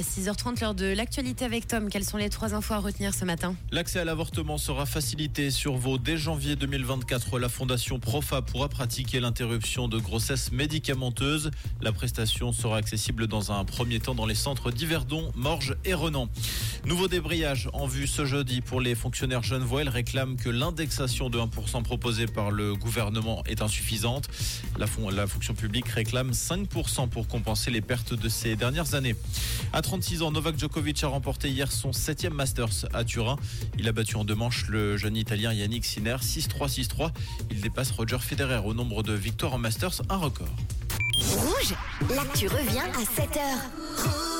6h30, l'heure de l'actualité avec Tom. Quelles sont les trois infos à retenir ce matin? L'accès à l'avortement sera facilité sur vos dès janvier 2024. La fondation Profa pourra pratiquer l'interruption de grossesse médicamenteuse. La prestation sera accessible dans un premier temps dans les centres d'Yverdon, Morges et Renan. Nouveau débrayage en vue ce jeudi pour les fonctionnaires genevois. Ils réclament que l'indexation de 1% proposée par le gouvernement est insuffisante. La, fonction publique réclame 5% pour compenser les pertes de ces dernières années. À 36 ans, Novak Djokovic a remporté hier son 7 Masters à Turin. Il a battu en deux manches le jeune Italien Yannick Sinner 6-3, 6-3. Il dépasse Roger Federer au nombre de victoires en Masters, un record. Rouge, l'actu revient à 7h.